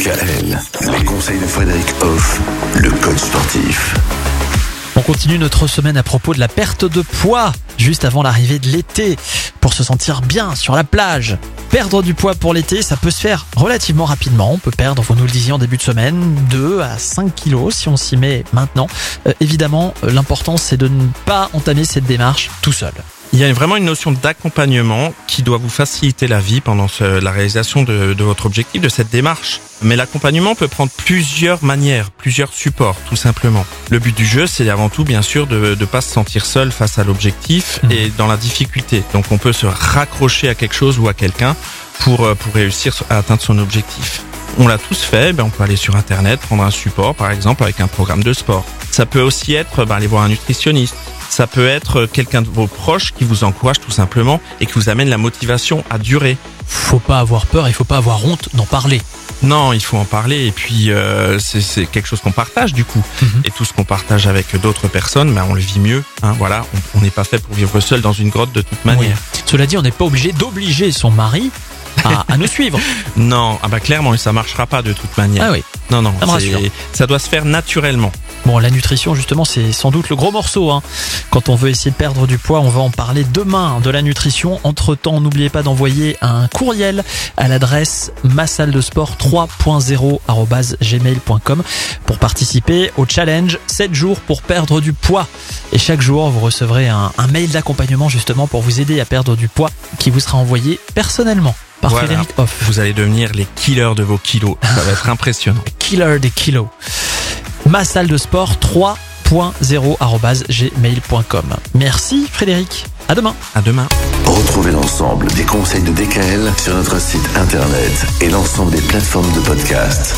Les conseils de Frédéric Hoff, le coach sportif. On continue notre semaine à propos de la perte de poids juste avant l'arrivée de l'été pour se sentir bien sur la plage. Perdre du poids pour l'été, ça peut se faire relativement rapidement. On peut perdre, vous nous le disiez en début de semaine, 2 à 5 kilos si on s'y met maintenant. Euh, évidemment, l'important c'est de ne pas entamer cette démarche tout seul. Il y a vraiment une notion d'accompagnement qui doit vous faciliter la vie pendant ce- la réalisation de, de votre objectif, de cette démarche. Mais l'accompagnement peut prendre plusieurs manières, plusieurs supports, tout simplement. Le but du jeu, c'est avant tout, bien sûr, de ne pas se sentir seul face à l'objectif Mhm. et dans la difficulté. Donc on peut se raccrocher à quelque chose ou à quelqu'un pour, euh, pour réussir à atteindre son objectif. On l'a tous fait, ben on peut aller sur Internet, prendre un support, par exemple, avec un programme de sport. Ça peut aussi être ben, aller voir un nutritionniste. Ça peut être quelqu'un de vos proches qui vous encourage tout simplement et qui vous amène la motivation à durer. Faut pas avoir peur, il faut pas avoir honte d'en parler. Non, il faut en parler et puis euh, c'est quelque chose qu'on partage du coup. Mhm. Et tout ce qu'on partage avec d'autres personnes, ben, on le vit mieux. Hein, voilà, on- on n'est pas fait pour vivre seul dans une grotte de toute manière. Cela dit, on n'est pas obligé d'obliger son mari à, à nous suivre. Non, ah bah clairement, ça marchera pas de toute manière. Ah oui. Non, non, Ça ça doit se faire naturellement. Bon, la nutrition, justement, c'est sans doute le gros morceau. Hein. Quand on veut essayer de perdre du poids, on va en parler demain de la nutrition. Entre-temps, n'oubliez pas d'envoyer un courriel à l'adresse massaldesport 3.0 pour participer au challenge 7 jours pour perdre du poids. Et chaque jour, vous recevrez un, un mail d'accompagnement justement pour vous aider à perdre du poids qui vous sera envoyé personnellement par Voilà. Frédéric Hoff. Vous allez devenir les killers de vos kilos. Ça va être impressionnant. killer des kilos. Ma salle de sport 3.0 Merci Frédéric. À demain. À demain. Retrouvez l'ensemble des conseils de DKL sur notre site internet et l'ensemble des plateformes de podcast.